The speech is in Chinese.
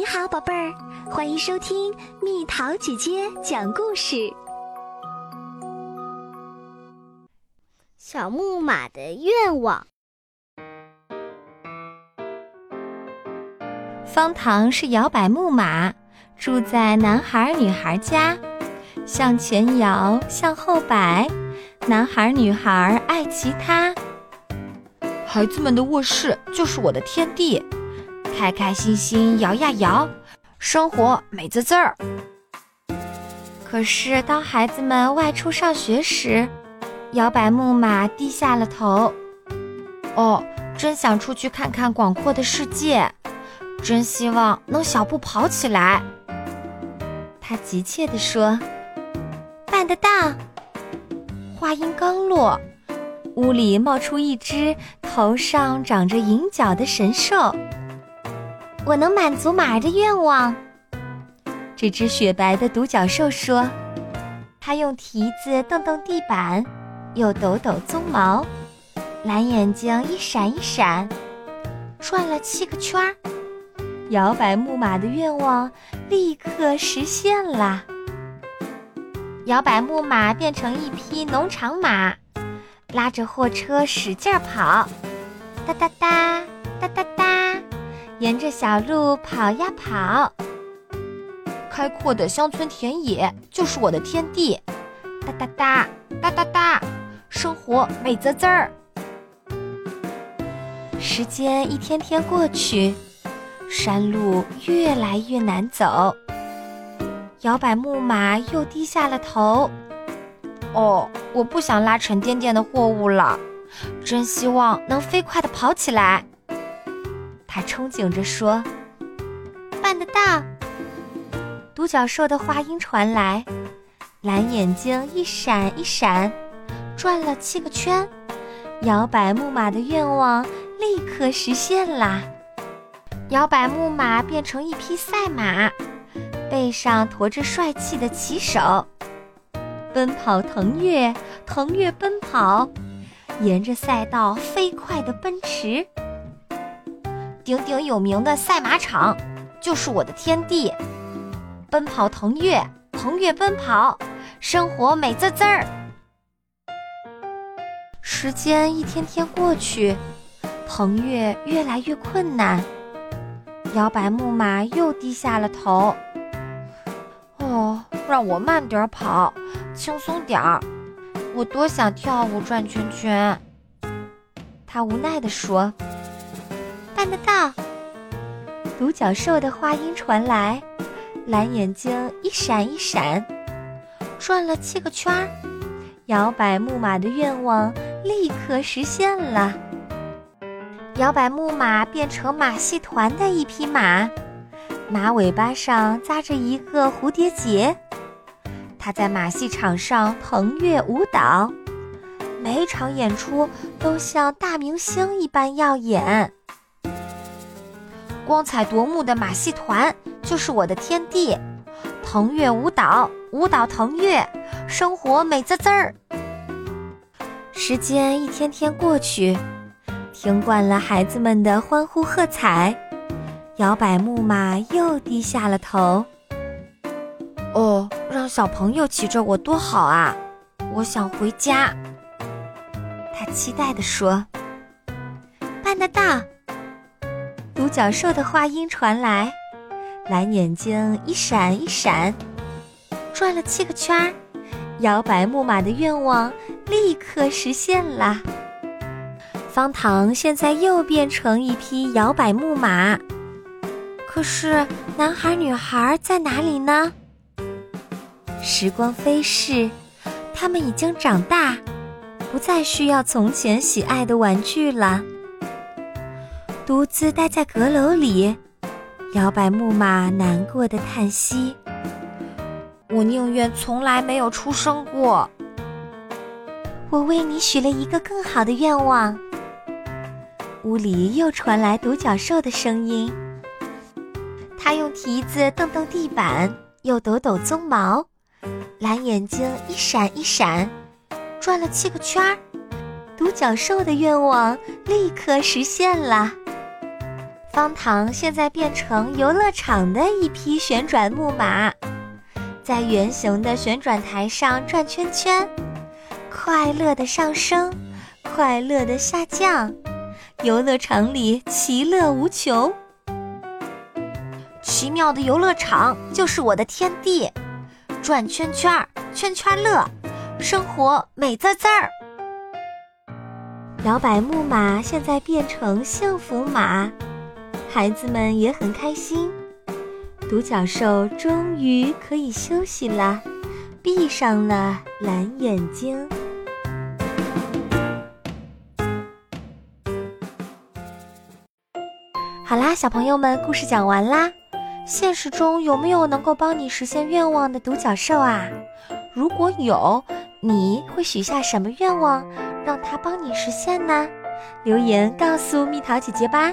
你好，宝贝儿，欢迎收听蜜桃姐姐讲故事。小木马的愿望。方糖是摇摆木马，住在男孩女孩家，向前摇，向后摆，男孩女孩爱骑它。孩子们的卧室就是我的天地。开开心心摇呀摇，生活美滋滋儿。可是当孩子们外出上学时，摇摆木马低下了头。哦，真想出去看看广阔的世界，真希望能小步跑起来。他急切地说：“办得到！”话音刚落，屋里冒出一只头上长着银角的神兽。我能满足马儿的愿望。这只雪白的独角兽说：“它用蹄子蹬蹬地板，又抖抖鬃毛，蓝眼睛一闪一闪，转了七个圈儿。摇摆木马的愿望立刻实现了。摇摆木马变成一匹农场马，拉着货车使劲跑，哒哒哒，哒哒哒。”沿着小路跑呀跑，开阔的乡村田野就是我的天地。哒哒哒哒哒哒，生活美滋滋儿。时间一天天过去，山路越来越难走。摇摆木马又低下了头。哦，我不想拉沉甸甸的货物了，真希望能飞快地跑起来。他憧憬着说：“办得到！”独角兽的话音传来，蓝眼睛一闪一闪，转了七个圈，摇摆木马的愿望立刻实现啦！摇摆木马变成一匹赛马，背上驮着帅气的骑手，奔跑腾跃，腾跃奔跑，沿着赛道飞快地奔驰。鼎鼎有名的赛马场就是我的天地，奔跑腾跃，腾跃奔跑，生活美滋滋儿。时间一天天过去，腾跃越来越困难，摇摆木马又低下了头。哦，让我慢点跑，轻松点儿，我多想跳舞转圈圈。他无奈地说。办得到！独角兽的话音传来，蓝眼睛一闪一闪，转了七个圈儿，摇摆木马的愿望立刻实现了。摇摆木马变成马戏团的一匹马，马尾巴上扎着一个蝴蝶结，它在马戏场上腾跃舞蹈，每场演出都像大明星一般耀眼。光彩夺目的马戏团就是我的天地，腾跃舞蹈，舞蹈腾跃，生活美滋滋儿。时间一天天过去，听惯了孩子们的欢呼喝彩，摇摆木马又低下了头。哦，让小朋友骑着我多好啊！我想回家。他期待地说：“办得到！”独角兽的话音传来，蓝眼睛一闪一闪，转了七个圈儿，摇摆木马的愿望立刻实现了。方糖现在又变成一匹摇摆木马，可是男孩女孩在哪里呢？时光飞逝，他们已经长大，不再需要从前喜爱的玩具了。独自待在阁楼里，摇摆木马难过的叹息。我宁愿从来没有出生过。我为你许了一个更好的愿望。屋里又传来独角兽的声音。他用蹄子蹬蹬地板，又抖抖鬃毛，蓝眼睛一闪一闪，转了七个圈儿。独角兽的愿望立刻实现了。方糖现在变成游乐场的一匹旋转木马，在圆形的旋转台上转圈圈，快乐的上升，快乐的下降，游乐场里其乐无穷。奇妙的游乐场就是我的天地，转圈圈儿，圈圈乐，生活美滋滋儿。摇摆木马现在变成幸福马，孩子们也很开心。独角兽终于可以休息了，闭上了蓝眼睛。好啦，小朋友们，故事讲完啦。现实中有没有能够帮你实现愿望的独角兽啊？如果有，你会许下什么愿望，让它帮你实现呢？留言告诉蜜桃姐姐吧。